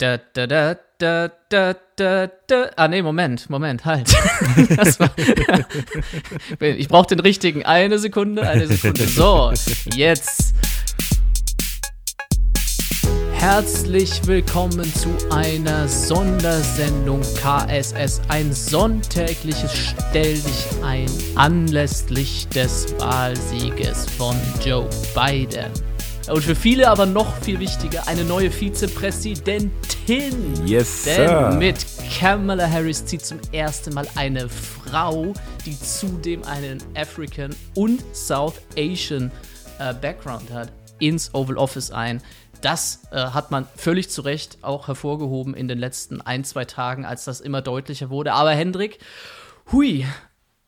Da, da, da, da, da, da, da. Ah, nee, Moment, Moment, halt. war, ich brauche den richtigen. Eine Sekunde, eine Sekunde. So, jetzt. Herzlich willkommen zu einer Sondersendung KSS, ein sonntägliches Stell dich ein anlässlich des Wahlsieges von Joe Biden. Und für viele aber noch viel wichtiger, eine neue Vizepräsidentin. Yes, Denn sir. mit Kamala Harris zieht zum ersten Mal eine Frau, die zudem einen African und South Asian äh, Background hat, ins Oval Office ein. Das äh, hat man völlig zu Recht auch hervorgehoben in den letzten ein, zwei Tagen, als das immer deutlicher wurde. Aber Hendrik, hui,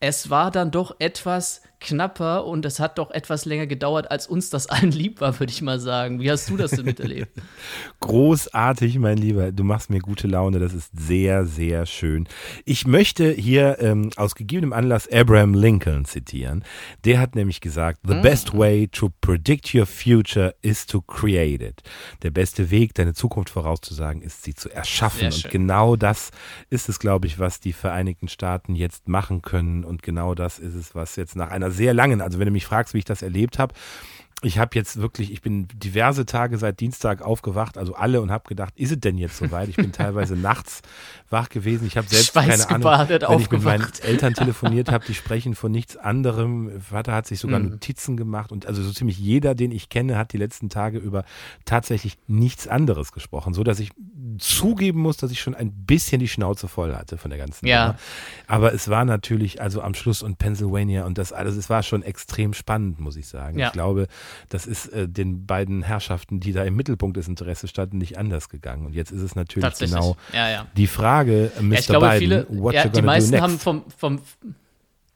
es war dann doch etwas knapper und es hat doch etwas länger gedauert, als uns das allen lieb war, würde ich mal sagen. Wie hast du das denn miterlebt? Großartig, mein Lieber. Du machst mir gute Laune. Das ist sehr, sehr schön. Ich möchte hier ähm, aus gegebenem Anlass Abraham Lincoln zitieren. Der hat nämlich gesagt, The best way to predict your future is to create it. Der beste Weg, deine Zukunft vorauszusagen, ist sie zu erschaffen. Und genau das ist es, glaube ich, was die Vereinigten Staaten jetzt machen können. Und genau das ist es, was jetzt nach einer sehr langen, also wenn du mich fragst, wie ich das erlebt habe, ich habe jetzt wirklich, ich bin diverse Tage seit Dienstag aufgewacht, also alle, und habe gedacht, ist es denn jetzt soweit? Ich bin teilweise nachts wach gewesen. Ich habe selbst keine Ahnung, wenn ich mit meinen aufgewacht. Eltern telefoniert habe, die sprechen von nichts anderem. Vater hat sich sogar Mhm. Notizen gemacht und also so ziemlich jeder, den ich kenne, hat die letzten Tage über tatsächlich nichts anderes gesprochen, so dass ich zugeben muss, dass ich schon ein bisschen die Schnauze voll hatte von der ganzen Ja. Nummer. Aber es war natürlich also am Schluss und Pennsylvania und das alles, es war schon extrem spannend, muss ich sagen. Ja. Ich glaube, das ist äh, den beiden Herrschaften, die da im Mittelpunkt des Interesses standen, nicht anders gegangen. Und jetzt ist es natürlich genau ja, ja. die Frage, Mr. Ja, ich glaube, Biden, viele, what ja, you die gonna meisten do next? haben vom, vom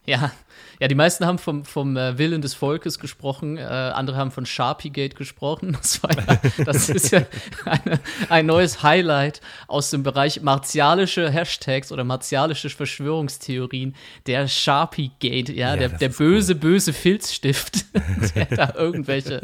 ja, ja, die meisten haben vom, vom äh, Willen des Volkes gesprochen, äh, andere haben von Sharpiegate gesprochen. Das, war ja, das ist ja eine, ein neues Highlight aus dem Bereich martialische Hashtags oder martialische Verschwörungstheorien. Der Sharpiegate, ja, Ja, der, der böse, böse Filzstift, der da irgendwelche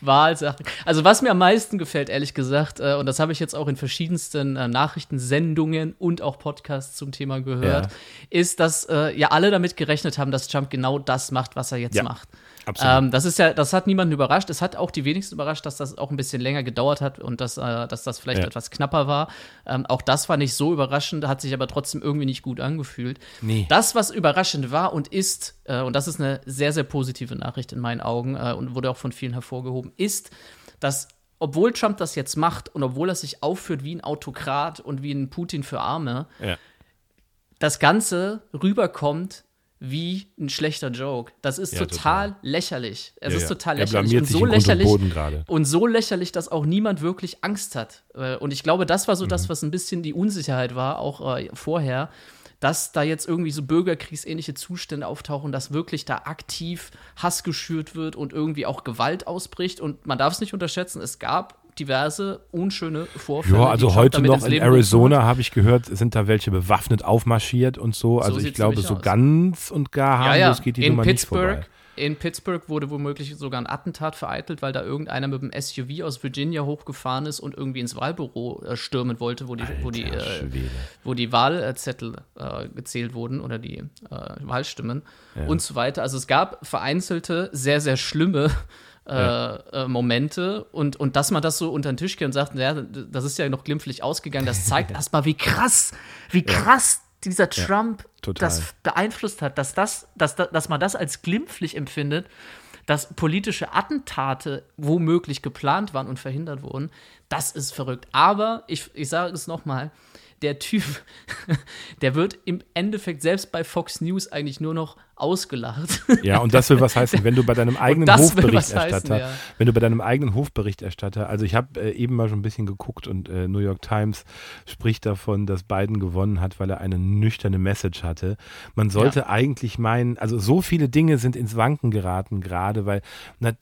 Wahlsachen. Also, was mir am meisten gefällt, ehrlich gesagt, äh, und das habe ich jetzt auch in verschiedensten äh, Nachrichtensendungen und auch Podcasts zum Thema gehört, Ja. ist, dass äh, ja alle damit gerechnet haben, dass Trump genau das macht, was er jetzt Ja, macht. absolut. Ähm, das ist ja, das hat niemanden überrascht. Es hat auch die wenigsten überrascht, dass das auch ein bisschen länger gedauert hat und dass, äh, dass das vielleicht Ja. etwas knapper war. Ähm, auch das war nicht so überraschend, hat sich aber trotzdem irgendwie nicht gut angefühlt. Nee. Das, was überraschend war und ist, äh, und das ist eine sehr, sehr positive Nachricht in meinen Augen äh, und wurde auch von vielen hervorgehoben, ist, dass obwohl Trump das jetzt macht und obwohl er sich aufführt wie ein Autokrat und wie ein Putin für Arme, ja. das Ganze rüberkommt wie ein schlechter Joke. Das ist Ja, total, total. lächerlich. Es Ja, ist ja. total Er lächerlich und so und lächerlich gerade. und so lächerlich, dass auch niemand wirklich Angst hat. Äh, Und ich glaube, das war so Mhm. das, was ein bisschen die Unsicherheit war, auch äh, vorher, dass da jetzt irgendwie so bürgerkriegsähnliche Zustände auftauchen, dass wirklich da aktiv Hass geschürt wird und irgendwie auch Gewalt ausbricht. Und man darf es nicht unterschätzen, es gab diverse unschöne Vorfälle. Ja, also heute noch in Arizona habe ich gehört, sind da welche bewaffnet aufmarschiert und so. Also ich glaube, so ganz und gar Ja, ja. harmlos geht die in Nummer nicht Pittsburgh, vorbei. In Pittsburgh wurde womöglich sogar ein Attentat vereitelt, weil da irgendeiner mit dem SUV aus Virginia hochgefahren ist und irgendwie ins Wahlbüro äh, stürmen wollte, wo die, wo die, äh, wo die Wahlzettel äh, gezählt wurden oder die äh, Wahlstimmen und so weiter. Also es gab vereinzelte, sehr, sehr schlimme äh, äh, Momente und, und dass man das so unter den Tisch geht und sagt, naja, das ist ja noch glimpflich ausgegangen, das zeigt erstmal, wie krass, wie krass dieser Trump total. das beeinflusst hat, dass, das, dass, dass man das als glimpflich empfindet, dass politische Attentate womöglich geplant waren und verhindert wurden, das ist verrückt. Aber ich, ich sage es nochmal, der Typ, der wird im Endeffekt selbst bei Fox News eigentlich nur noch ausgelacht. Ja, und das will was heißen, wenn du bei deinem eigenen Hofberichterstatter, heißen, ja. wenn du bei deinem eigenen Hofberichterstatter, also ich habe äh, eben mal schon ein bisschen geguckt und äh, New York Times spricht davon, dass Biden gewonnen hat, weil er eine nüchterne Message hatte. Man sollte eigentlich meinen, also so viele Dinge sind ins Wanken geraten gerade, weil,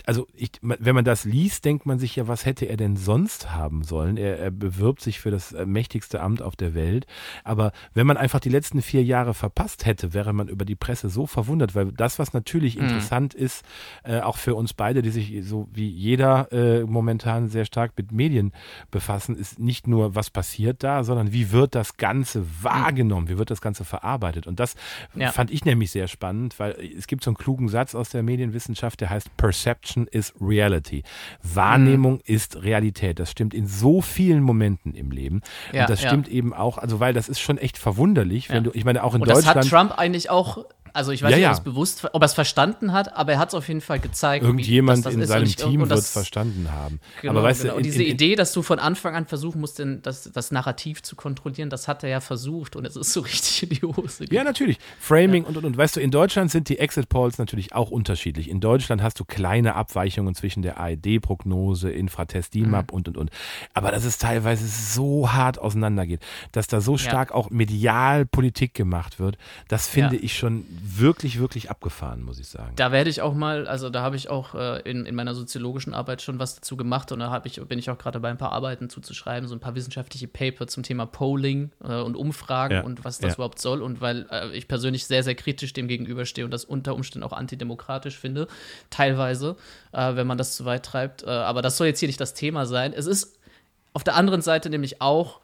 also ich, wenn man das liest, denkt man sich ja, was hätte er denn sonst haben sollen? Er, er bewirbt sich für das äh, mächtigste Amt auf der der Welt. Aber wenn man einfach die letzten vier Jahre verpasst hätte, wäre man über die Presse so verwundert, weil das, was natürlich mhm. interessant ist, äh, auch für uns beide, die sich so wie jeder äh, momentan sehr stark mit Medien befassen, ist nicht nur, was passiert da, sondern wie wird das Ganze wahrgenommen, wie wird das Ganze verarbeitet. Und das ja. fand ich nämlich sehr spannend, weil es gibt so einen klugen Satz aus der Medienwissenschaft, der heißt Perception is Reality. Wahrnehmung mhm. ist Realität. Das stimmt in so vielen Momenten im Leben. Ja, und das stimmt ja. eben auch, also weil das ist schon echt verwunderlich, wenn du, ich meine, auch in und Deutschland. Das hat Trump eigentlich auch also ich weiß ja, nicht, ob er es bewusst, ob er es verstanden hat, aber er hat es auf jeden Fall gezeigt. Irgendjemand in seinem Team wird es verstanden haben. Genau, aber weißt genau. du, in, diese in, Idee, dass du von Anfang an versuchen musst, denn das, das Narrativ zu kontrollieren, das hat er ja versucht und es ist so richtig in die Hose. Gegangen. Ja, natürlich. Framing ja. und, und, und. Weißt du, in Deutschland sind die Exit Polls natürlich auch unterschiedlich. In Deutschland hast du kleine Abweichungen zwischen der ARD-Prognose, Infratest, DIMAP mhm. und, und, und. Aber dass es teilweise so hart auseinandergeht, dass da so stark ja. auch medial Politik gemacht wird, das finde ich schon wirklich, wirklich abgefahren, muss ich sagen. Da werde ich auch mal, also da habe ich auch äh, in, in meiner soziologischen Arbeit schon was dazu gemacht und da ich, bin ich auch gerade bei ein paar Arbeiten zuzuschreiben, so ein paar wissenschaftliche Paper zum Thema Polling äh, und Umfragen ja. und was das ja. überhaupt soll und weil äh, ich persönlich sehr, sehr kritisch dem gegenüberstehe und das unter Umständen auch antidemokratisch finde, teilweise, äh, wenn man das zu weit treibt. Äh, aber das soll jetzt hier nicht das Thema sein. Es ist auf der anderen Seite nämlich auch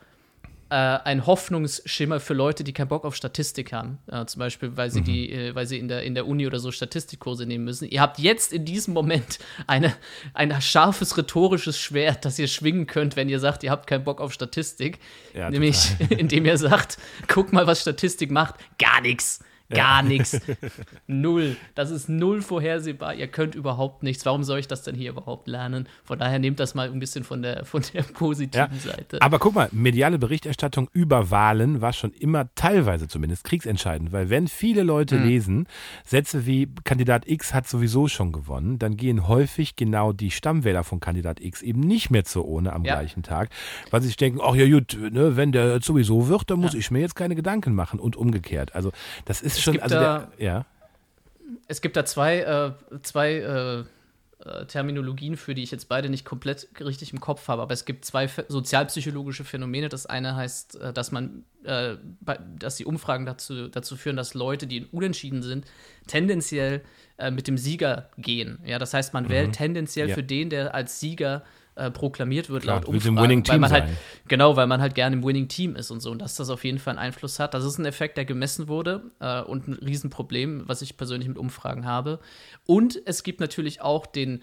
äh, ein Hoffnungsschimmer für Leute, die keinen Bock auf Statistik haben. Äh, zum Beispiel, weil sie mhm. die, äh, weil sie in der, in der Uni oder so Statistikkurse nehmen müssen. Ihr habt jetzt in diesem Moment eine, ein scharfes rhetorisches Schwert, das ihr schwingen könnt, wenn ihr sagt, ihr habt keinen Bock auf Statistik. Ja, Nämlich, indem ihr sagt, guck mal, was Statistik macht. Gar nichts. Gar ja. nichts. Null. Das ist null vorhersehbar. Ihr könnt überhaupt nichts. Warum soll ich das denn hier überhaupt lernen? Von daher nehmt das mal ein bisschen von der, von der positiven ja. Seite. Aber guck mal, mediale Berichterstattung über Wahlen war schon immer teilweise zumindest kriegsentscheidend, weil wenn viele Leute mhm. lesen, Sätze wie Kandidat X hat sowieso schon gewonnen, dann gehen häufig genau die Stammwähler von Kandidat X eben nicht mehr zur Ohne am ja. gleichen Tag, weil sie sich denken, ach ja gut, ne, wenn der sowieso wird, dann muss ich mir jetzt keine Gedanken machen und umgekehrt. Also das ist schon, also da, der, ja. Es gibt da zwei, äh, zwei äh, äh, Terminologien für, die ich jetzt beide nicht komplett richtig im Kopf habe, aber es gibt zwei sozialpsychologische Phänomene. Das eine heißt, äh, dass man, äh, dass die Umfragen dazu, dazu führen, dass Leute, die unentschieden sind, tendenziell äh, mit dem Sieger gehen. Ja, das heißt, man mhm. wählt tendenziell ja. für den, der als Sieger äh, proklamiert wird Klar, laut Umfragen. Winning Team weil man halt, sein. genau, weil man halt gerne im Winning Team ist und so und dass das auf jeden Fall einen Einfluss hat. Das ist ein Effekt, der gemessen wurde äh, und ein Riesenproblem, was ich persönlich mit Umfragen habe. Und es gibt natürlich auch den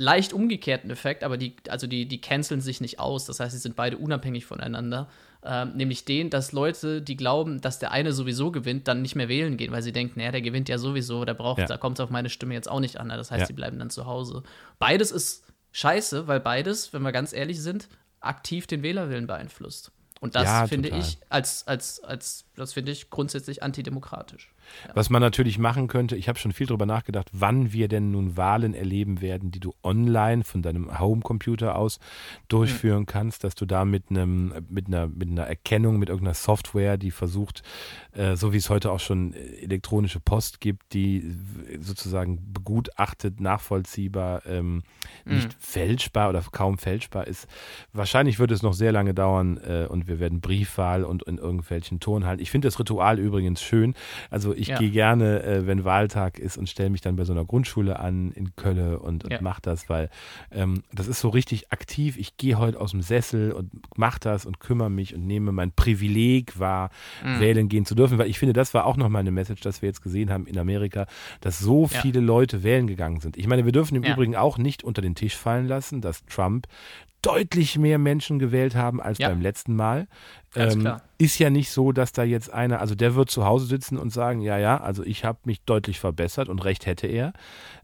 leicht umgekehrten Effekt, aber die, also die, die canceln sich nicht aus. Das heißt, sie sind beide unabhängig voneinander. Ähm, nämlich den, dass Leute, die glauben, dass der eine sowieso gewinnt, dann nicht mehr wählen gehen, weil sie denken, naja, der gewinnt ja sowieso, der braucht, ja. da kommt es auf meine Stimme jetzt auch nicht an. Das heißt, ja. sie bleiben dann zu Hause. Beides ist scheiße, weil beides, wenn wir ganz ehrlich sind, aktiv den Wählerwillen beeinflusst. Und das ja, finde ich als, als, als, das finde ich grundsätzlich antidemokratisch. Was man natürlich machen könnte, ich habe schon viel darüber nachgedacht, wann wir denn nun Wahlen erleben werden, die du online von deinem Homecomputer aus durchführen mhm. kannst, dass du da mit einem, mit einer, mit einer Erkennung, mit irgendeiner Software, die versucht, äh, so wie es heute auch schon elektronische Post gibt, die sozusagen begutachtet, nachvollziehbar, ähm, mhm. nicht fälschbar oder kaum fälschbar ist. Wahrscheinlich wird es noch sehr lange dauern äh, und wir werden Briefwahl und in irgendwelchen Turnhallen. Ich finde das Ritual übrigens schön. Also ich ja. gehe gerne, äh, wenn Wahltag ist und stelle mich dann bei so einer Grundschule an in Köln und, und ja. mache das, weil ähm, das ist so richtig aktiv. Ich gehe heute aus dem Sessel und mache das und kümmere mich und nehme mein Privileg wahr, mhm. wählen gehen zu dürfen, weil ich finde, das war auch nochmal eine Message, dass wir jetzt gesehen haben in Amerika, dass so ja. viele Leute wählen gegangen sind. Ich meine, wir dürfen im Übrigen auch nicht unter den Tisch fallen lassen, dass Trump deutlich mehr Menschen gewählt haben als beim letzten Mal. Ähm, ist ja nicht so, dass da jetzt einer, also der wird zu Hause sitzen und sagen, ja, ja, also ich habe mich deutlich verbessert und recht hätte er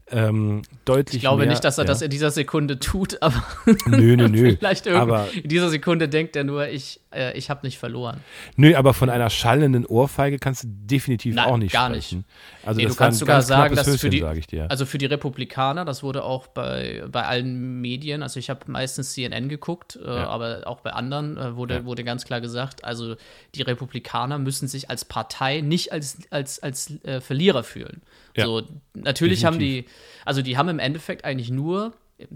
ähm, deutlich Ich glaube mehr, nicht, dass er ja. das in dieser Sekunde tut, aber nö, nö, nö. vielleicht aber in dieser Sekunde denkt er nur, ich, äh, ich habe nicht verloren. Nö, aber von einer schallenden Ohrfeige kannst du definitiv Nein, auch nicht gar sprechen. nicht. Also nee, du kannst sogar sagen, dass Höschen, für die, dir. also für die Republikaner, das wurde auch bei, bei allen Medien, also ich habe meistens CNN geguckt, äh, ja. aber auch bei anderen äh, wurde, ja. wurde ganz klar gesagt, also die Republikaner müssen sich als Partei nicht als, als, als äh, Verlierer fühlen. So, natürlich Definitiv. haben die, also die haben im Endeffekt eigentlich nur,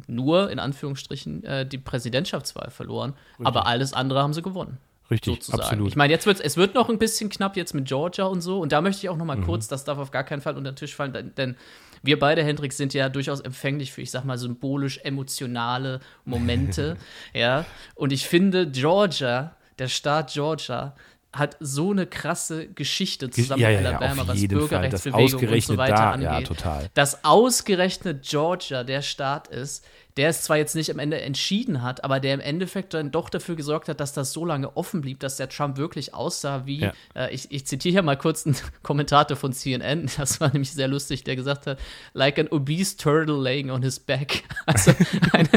nur in Anführungsstrichen, äh, die Präsidentschaftswahl verloren, Richtig. aber alles andere haben sie gewonnen. Richtig, sozusagen. absolut. Ich meine, jetzt wird es wird noch ein bisschen knapp jetzt mit Georgia und so. Und da möchte ich auch noch mal Mhm. kurz, das darf auf gar keinen Fall unter den Tisch fallen, denn, denn wir beide, Hendrik, sind ja durchaus empfänglich für, ich sag mal, symbolisch emotionale Momente. ja. Und ich finde, Georgia, der Staat Georgia, hat so eine krasse Geschichte zusammen ja, ja, mit ja, Alabama, auf was Bürgerrechtsbewegung und so weiter da, angeht. ja, total. Dass ausgerechnet Georgia der Staat ist, der es zwar jetzt nicht am Ende entschieden hat, aber der im Endeffekt dann doch dafür gesorgt hat, dass das so lange offen blieb, dass der Trump wirklich aussah wie, Ja. äh, ich, ich zitiere hier mal kurz einen Kommentator von CNN, das war nämlich sehr lustig, der gesagt hat, like an obese turtle laying on his back. Also eine,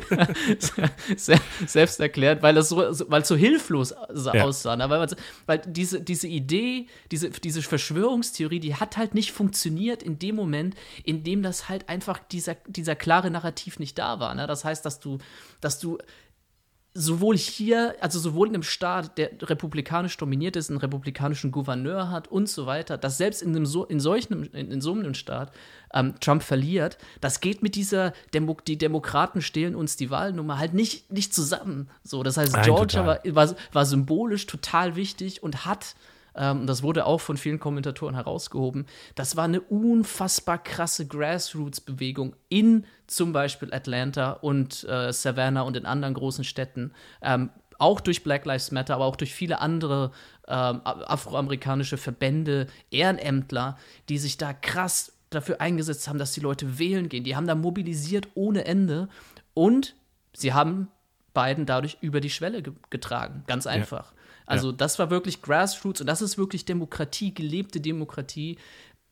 selbst erklärt, weil es so, weil so hilflos Ja. aussah. Ne? Weil, man, weil diese, diese Idee, diese, diese Verschwörungstheorie, die hat halt nicht funktioniert in dem Moment, in dem das halt einfach dieser, dieser klare Narrativ nicht da war. Ne? Das heißt, dass du, dass du sowohl hier, also sowohl in einem Staat, der republikanisch dominiert ist, einen republikanischen Gouverneur hat und so weiter, dass selbst in, einem so, in, solchen, in, in so einem Staat ähm, Trump verliert, das geht mit dieser, Demo die Demokraten stehlen uns die Wahlnummer halt nicht, nicht zusammen. So, das heißt, Nein, Georgia war, war, war symbolisch total wichtig und hat ähm, das wurde auch von vielen Kommentatoren herausgehoben. Das war eine unfassbar krasse Grassroots-Bewegung in zum Beispiel Atlanta und äh, Savannah und in anderen großen Städten. Ähm, auch durch Black Lives Matter, aber auch durch viele andere ähm, afroamerikanische Verbände, Ehrenämtler, die sich da krass dafür eingesetzt haben, dass die Leute wählen gehen. Die haben da mobilisiert ohne Ende und sie haben Biden dadurch über die Schwelle ge getragen. Ganz einfach. Also das war wirklich Grassroots und das ist wirklich Demokratie, gelebte Demokratie.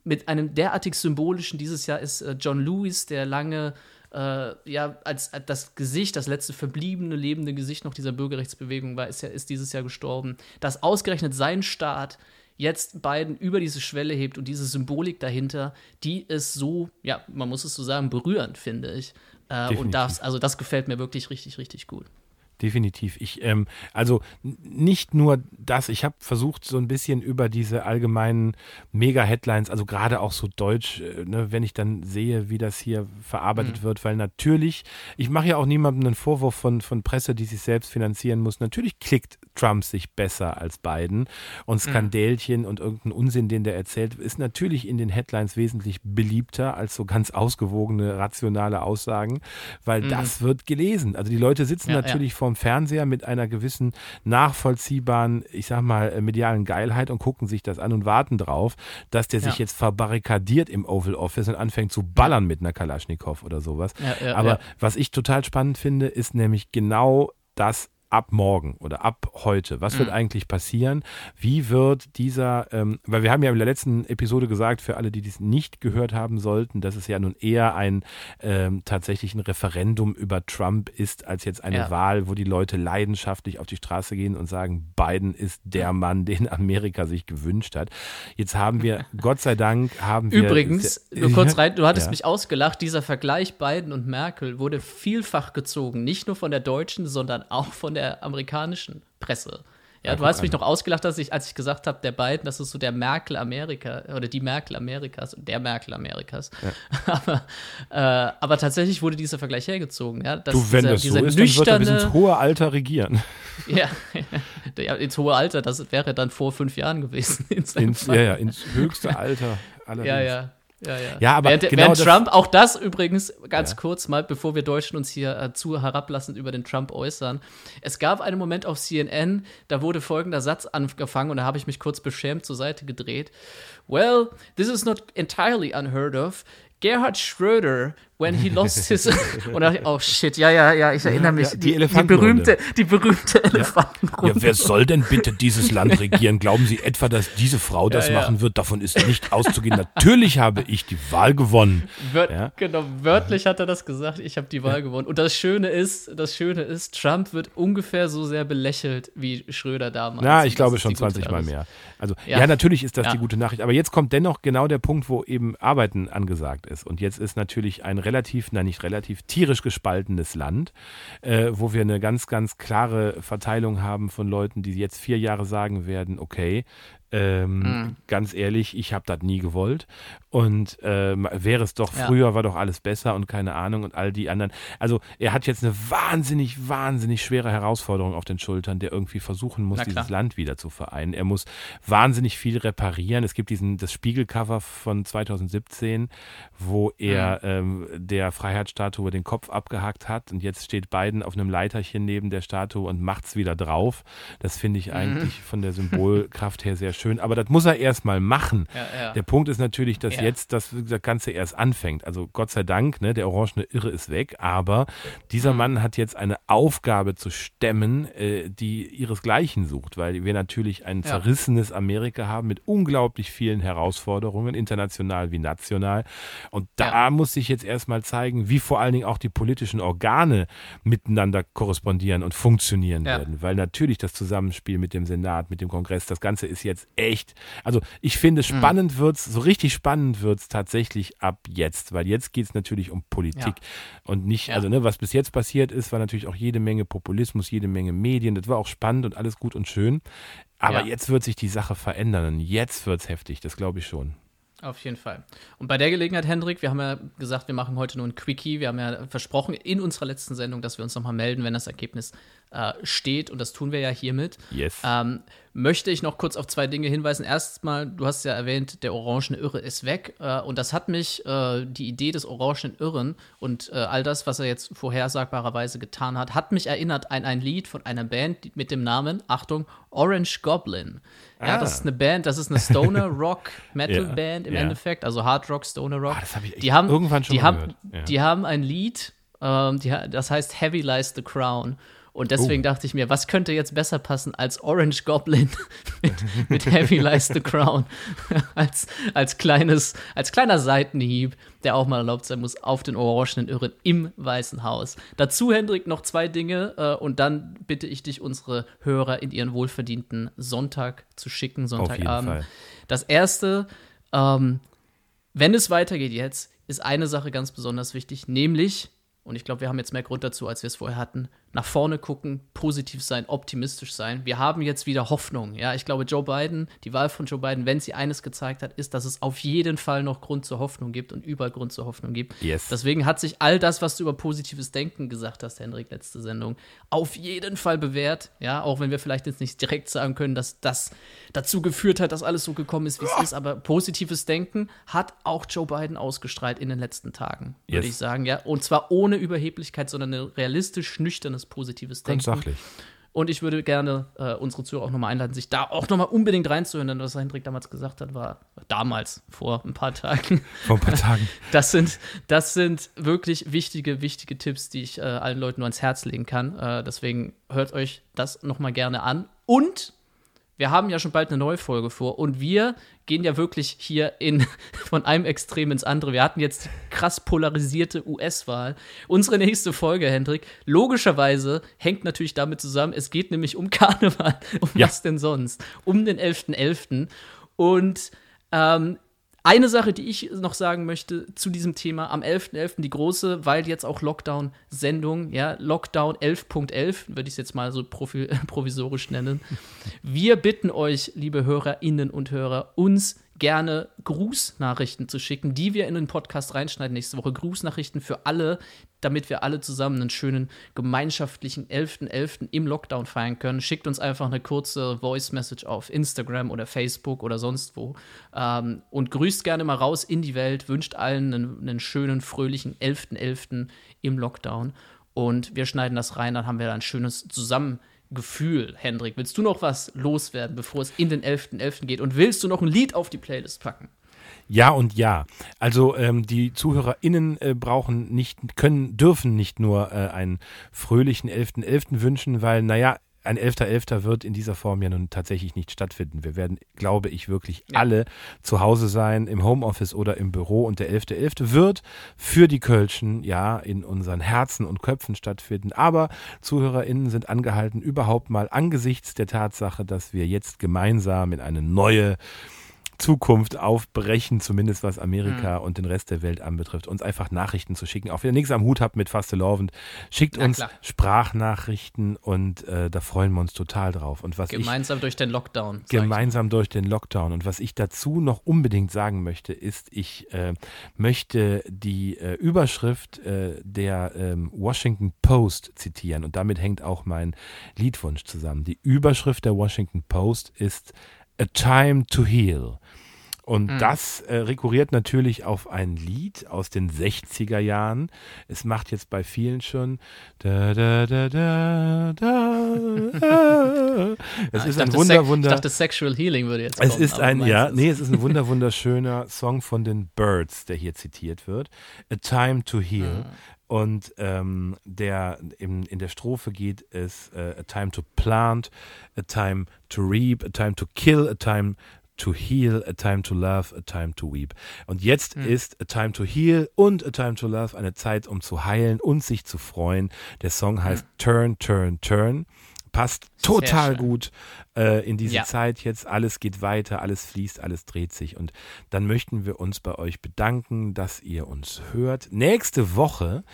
Mit einem derartig symbolischen, dieses Jahr ist äh, John Lewis, der lange äh, ja, als, als das Gesicht, das letzte verbliebene, lebende Gesicht noch dieser Bürgerrechtsbewegung war, ist, ja, ist dieses Jahr gestorben. Dass ausgerechnet sein Staat jetzt Biden über diese Schwelle hebt und diese Symbolik dahinter, die ist so, ja, man muss es so sagen, berührend, finde ich. Äh, und das, also das gefällt mir wirklich richtig, richtig gut. Definitiv. Ich, ähm, also nicht nur das, ich habe versucht, so ein bisschen über diese allgemeinen Mega-Headlines, also gerade auch so deutsch, äh, ne, wenn ich dann sehe, wie das hier verarbeitet wird, weil natürlich, ich mache ja auch niemandem einen Vorwurf von, von Presse, die sich selbst finanzieren muss. Natürlich klickt Trump sich besser als Biden und Skandälchen und irgendein Unsinn, den der erzählt, ist natürlich in den Headlines wesentlich beliebter als so ganz ausgewogene, rationale Aussagen, weil das wird gelesen. Also die Leute sitzen Ja, ja. natürlich vorm Fernseher mit einer gewissen nachvollziehbaren, ich sag mal, äh, medialen Geilheit und gucken sich das an und warten drauf, dass der sich Ja. jetzt verbarrikadiert im Oval Office und anfängt zu ballern mit einer Kalaschnikow oder sowas. Ja, ja, Aber was ich total spannend finde, ist nämlich genau das ab morgen oder ab heute. Was wird Mhm. eigentlich passieren? Wie wird dieser, ähm, weil wir haben ja in der letzten Episode gesagt, für alle, die dies nicht gehört haben sollten, dass es ja nun eher ein ähm, tatsächlich ein Referendum über Trump ist, als jetzt eine Ja. Wahl, wo die Leute leidenschaftlich auf die Straße gehen und sagen, Biden ist der Mann, den Amerika sich gewünscht hat. Jetzt haben wir, Gott sei Dank, haben wir. Übrigens, nur kurz rein, du hattest Ja. mich ausgelacht, dieser Vergleich Biden und Merkel wurde vielfach gezogen, nicht nur von der deutschen, sondern auch von der amerikanischen Presse. Ja, Ja, du hast mich noch ausgelacht, dass ich, als ich gesagt habe, der Biden, das ist so der Merkel Amerika oder die Merkel Amerikas und der Merkel Amerikas. aber, äh, aber tatsächlich wurde dieser Vergleich hergezogen. Ja, dass Du, wenn dieser, das so ist, dann wird er bis ins nüchterne, hohe Alter regieren. ja, ja, ins hohe Alter, das wäre dann vor fünf Jahren gewesen. In Ins, ja, ja, ins höchste Alter aller Ja, ja. Ja, ja. Ja, aber während, genau während Trump, auch das übrigens, ganz Ja. kurz mal, bevor wir Deutschen uns hier äh, zu herablassend über den Trump äußern. Es gab einen Moment auf CNN, da wurde folgender Satz angefangen und da habe ich mich kurz beschämt zur Seite gedreht. Well, this is not entirely unheard of. Gerhard Schröder, when he lost his. und da, oh shit, ja, ja, ja, ich erinnere mich. ja, die die, die, berühmte, die berühmte Elefantenrunde. Ja, wer soll denn bitte dieses Land regieren? Glauben Sie etwa, dass diese Frau das machen wird? Davon ist nicht auszugehen. Natürlich habe ich die Wahl gewonnen. Wört, Ja. Genau, wörtlich hat er das gesagt, ich habe die Wahl gewonnen. Und das Schöne ist, das Schöne ist, Trump wird ungefähr so sehr belächelt wie Schröder damals. Na, ich glaube schon die gute 20 Mal mehr. Also, ja, natürlich ist das die gute Nachricht. Aber jetzt kommt dennoch genau der Punkt, wo eben Arbeiten angesagt ist. Und jetzt ist natürlich ein relativ, nein, nicht relativ, tierisch gespaltenes Land, äh, wo wir eine ganz, ganz klare Verteilung haben von Leuten, die jetzt vier Jahre sagen werden, okay, Ähm, Mhm. Ganz ehrlich, ich habe das nie gewollt. Und ähm, wäre es doch Ja. früher, war doch alles besser und keine Ahnung und all die anderen. Also er hat jetzt eine wahnsinnig, wahnsinnig schwere Herausforderung auf den Schultern, der irgendwie versuchen muss, dieses Land wieder zu vereinen. Er muss wahnsinnig viel reparieren. Es gibt diesen das Spiegelcover von 2017, wo er ähm, der Freiheitsstatue den Kopf abgehackt hat und jetzt steht Biden auf einem Leiterchen neben der Statue und macht's wieder drauf. Das finde ich eigentlich von der Symbolkraft her sehr schön. Aber das muss er erstmal machen. Ja, ja. Der Punkt ist natürlich, dass Ja. jetzt das, das Ganze erst anfängt. Also Gott sei Dank, ne, der orangene Irre ist weg, aber dieser Mhm. Mann hat jetzt eine Aufgabe zu stemmen, äh, die ihresgleichen sucht, weil wir natürlich ein zerrissenes Amerika haben mit unglaublich vielen Herausforderungen, international wie national. Und da muss sich jetzt erstmal zeigen, wie vor allen Dingen auch die politischen Organe miteinander korrespondieren und funktionieren werden, weil natürlich das Zusammenspiel mit dem Senat, mit dem Kongress, das Ganze ist jetzt echt, also ich finde, Mhm. spannend wird's, so richtig spannend wird's tatsächlich ab jetzt, weil jetzt geht's natürlich um Politik und nicht, Ja. also ne, was bis jetzt passiert ist, war natürlich auch jede Menge Populismus, jede Menge Medien, das war auch spannend und alles gut und schön, aber Ja. jetzt wird sich die Sache verändern und jetzt wird's heftig, das glaube ich schon. Auf jeden Fall. Und bei der Gelegenheit, Hendrik, wir haben ja gesagt, wir machen heute nur ein Quickie. Wir haben ja versprochen in unserer letzten Sendung, dass wir uns nochmal melden, wenn das Ergebnis äh, steht. Und das tun wir ja hiermit. Yes. Ähm, möchte ich noch kurz auf zwei Dinge hinweisen. Erstmal, du hast ja erwähnt, der orangene Irre ist weg. Äh, und das hat mich, äh, die Idee des orangenen Irren und äh, all das, was er jetzt vorhersagbarerweise getan hat, hat mich erinnert an ein Lied von einer Band mit dem Namen, Achtung, Orange Goblin. Ja, Ah. das ist eine Band, das ist eine Stoner Rock Metal Ja, Band im ja. Endeffekt, also Hard Rock, Stoner Rock. Ah, das hab ich die haben, irgendwann schon die haben, gehört, ja. Die haben ein Lied, ähm, die, das heißt Heavy Lies the Crown. Und deswegen Oh. dachte ich mir, was könnte jetzt besser passen als Orange Goblin mit, mit Heavy Lies the Crown? als, als, kleines, als kleiner Seitenhieb, der auch mal erlaubt sein muss, auf den orangenen Irren im Weißen Haus. Dazu, Hendrik, noch zwei Dinge äh, und dann bitte ich dich, unsere Hörer in ihren wohlverdienten Sonntag zu schicken, Sonntagabend. Das erste, ähm, wenn es weitergeht jetzt, ist eine Sache ganz besonders wichtig, nämlich, und ich glaube, wir haben jetzt mehr Grund dazu, als wir es vorher hatten, nach vorne gucken, positiv sein, optimistisch sein. Wir haben jetzt wieder Hoffnung. Ja, ich glaube, Joe Biden, die Wahl von Joe Biden, wenn sie eines gezeigt hat, ist, dass es auf jeden Fall noch Grund zur Hoffnung gibt und überall Grund zur Hoffnung gibt. Yes. Deswegen hat sich all das, was du über positives Denken gesagt hast, Hendrik, letzte Sendung, auf jeden Fall bewährt. Ja, auch wenn wir vielleicht jetzt nicht direkt sagen können, dass das dazu geführt hat, dass alles so gekommen ist, wie es ist. Aber positives Denken hat auch Joe Biden ausgestrahlt in den letzten Tagen, würde Yes. ich sagen. Ja, und zwar ohne Überheblichkeit, sondern ein realistisch nüchternes positives Denken. Ganz sachlich. Und ich würde gerne äh, unsere Zuhörer auch nochmal einladen, sich da auch nochmal unbedingt reinzuhören, denn was Hendrik damals gesagt hat, war damals, vor ein paar Tagen. Vor ein paar Tagen. Das sind, das sind wirklich wichtige, wichtige Tipps, die ich äh, allen Leuten nur ans Herz legen kann. Äh, deswegen hört euch das nochmal gerne an. Und wir haben ja schon bald eine neue Folge vor und wir gehen ja wirklich hier in, von einem Extrem ins andere. Wir hatten jetzt krass polarisierte US-Wahl. Unsere nächste Folge, Hendrik, logischerweise hängt natürlich damit zusammen, es geht nämlich um Karneval. Um Ja. was denn sonst? Um den 11.11. Und ähm, eine Sache, die ich noch sagen möchte zu diesem Thema, am 11.11. die große, weil jetzt auch Lockdown-Sendung, ja, Lockdown 11.11, würde ich es jetzt mal so provisorisch nennen. Wir bitten euch, liebe Hörerinnen und Hörer, uns gerne Grußnachrichten zu schicken, die wir in den Podcast reinschneiden nächste Woche. Grußnachrichten für alle, damit wir alle zusammen einen schönen gemeinschaftlichen 11.11. im Lockdown feiern können. Schickt uns einfach eine kurze Voice-Message auf Instagram oder Facebook oder sonst wo ähm, und grüßt gerne mal raus in die Welt, wünscht allen einen, einen schönen, fröhlichen 11.11. im Lockdown und wir schneiden das rein, dann haben wir da ein schönes Zusammengefühl. Hendrik, willst du noch was loswerden, bevor es in den 11.11. geht und willst du noch ein Lied auf die Playlist packen? Ja und ja. Also ähm, die ZuhörerInnen äh, brauchen nicht, können, dürfen nicht nur äh, einen fröhlichen 11.11. wünschen, weil, naja, ein 11.11. wird in dieser Form ja nun tatsächlich nicht stattfinden. Wir werden, glaube ich, wirklich Ja. alle zu Hause sein, im Homeoffice oder im Büro. Und der 11.11. wird für die Kölschen ja in unseren Herzen und Köpfen stattfinden. Aber ZuhörerInnen sind angehalten, überhaupt mal angesichts der Tatsache, dass wir jetzt gemeinsam in eine neue Zukunft aufbrechen, zumindest was Amerika mhm. und den Rest der Welt anbetrifft, uns einfach Nachrichten zu schicken. Auch wenn ihr nichts am Hut habt mit Fastelovend, schickt Na, uns klar. Sprachnachrichten und äh, da freuen wir uns total drauf. Und was gemeinsam ich, durch den Lockdown. Gemeinsam durch den Lockdown. Und was ich dazu noch unbedingt sagen möchte, ist, ich äh, möchte die äh, Überschrift äh, der ähm, Washington Post zitieren und damit hängt auch mein Liedwunsch zusammen. Die Überschrift der Washington Post ist A Time to Heal. Und mhm. das äh, rekurriert natürlich auf ein Lied aus den 60er Jahren. Es macht jetzt bei vielen schon da da da da da. Es ah, ist ein Wunder, Wunder. Ich dachte, Sexual Healing würde jetzt kommen. Es ist ein, ja, nee, es ist ein wunder, wunderschöner Song von den Birds, der hier zitiert wird. A Time to Heal. Mhm. Und ähm, der, in, in der Strophe geht es uh, a time to plant, a time to reap, a time to kill, a time to heal, a time to love, a time to weep. Und jetzt hm. ist a time to heal und a time to love eine Zeit, um zu heilen und sich zu freuen. Der Song heißt hm. Turn, Turn, Turn passt total gut äh, in diese ja. Zeit jetzt. Alles geht weiter, alles fließt, alles dreht sich. Und dann möchten wir uns bei euch bedanken, dass ihr uns hört. Nächste Woche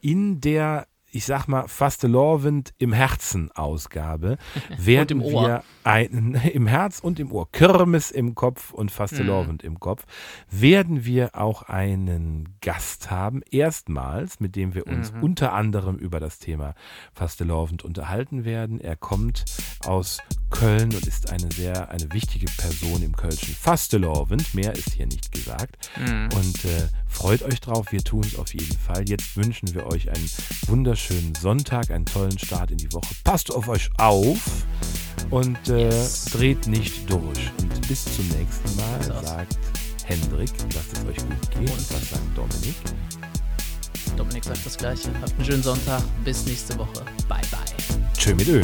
in der ich sag mal, Fastelovend im Herzen Ausgabe werden wir ein, im Herz und im Ohr, Kirmes im Kopf und Fastelovend mm. im Kopf, werden wir auch einen Gast haben, erstmals, mit dem wir uns mhm. unter anderem über das Thema Fastelovend unterhalten werden. Er kommt aus Köln und ist eine sehr, eine wichtige Person im Kölschen Fastelovend. Mehr ist hier nicht gesagt. Mm. Und äh, freut euch drauf, wir tun es auf jeden Fall. Jetzt wünschen wir euch einen wunderschönen Sonntag, einen tollen Start in die Woche. Passt auf euch auf und äh, yes. dreht nicht durch. Und bis zum nächsten Mal sagt Hendrik, lasst es euch gut gehen. Und was sagt Dominik? Dominik sagt das Gleiche. Habt einen schönen Sonntag. Bis nächste Woche. Bye, bye. Tschö mit Öl.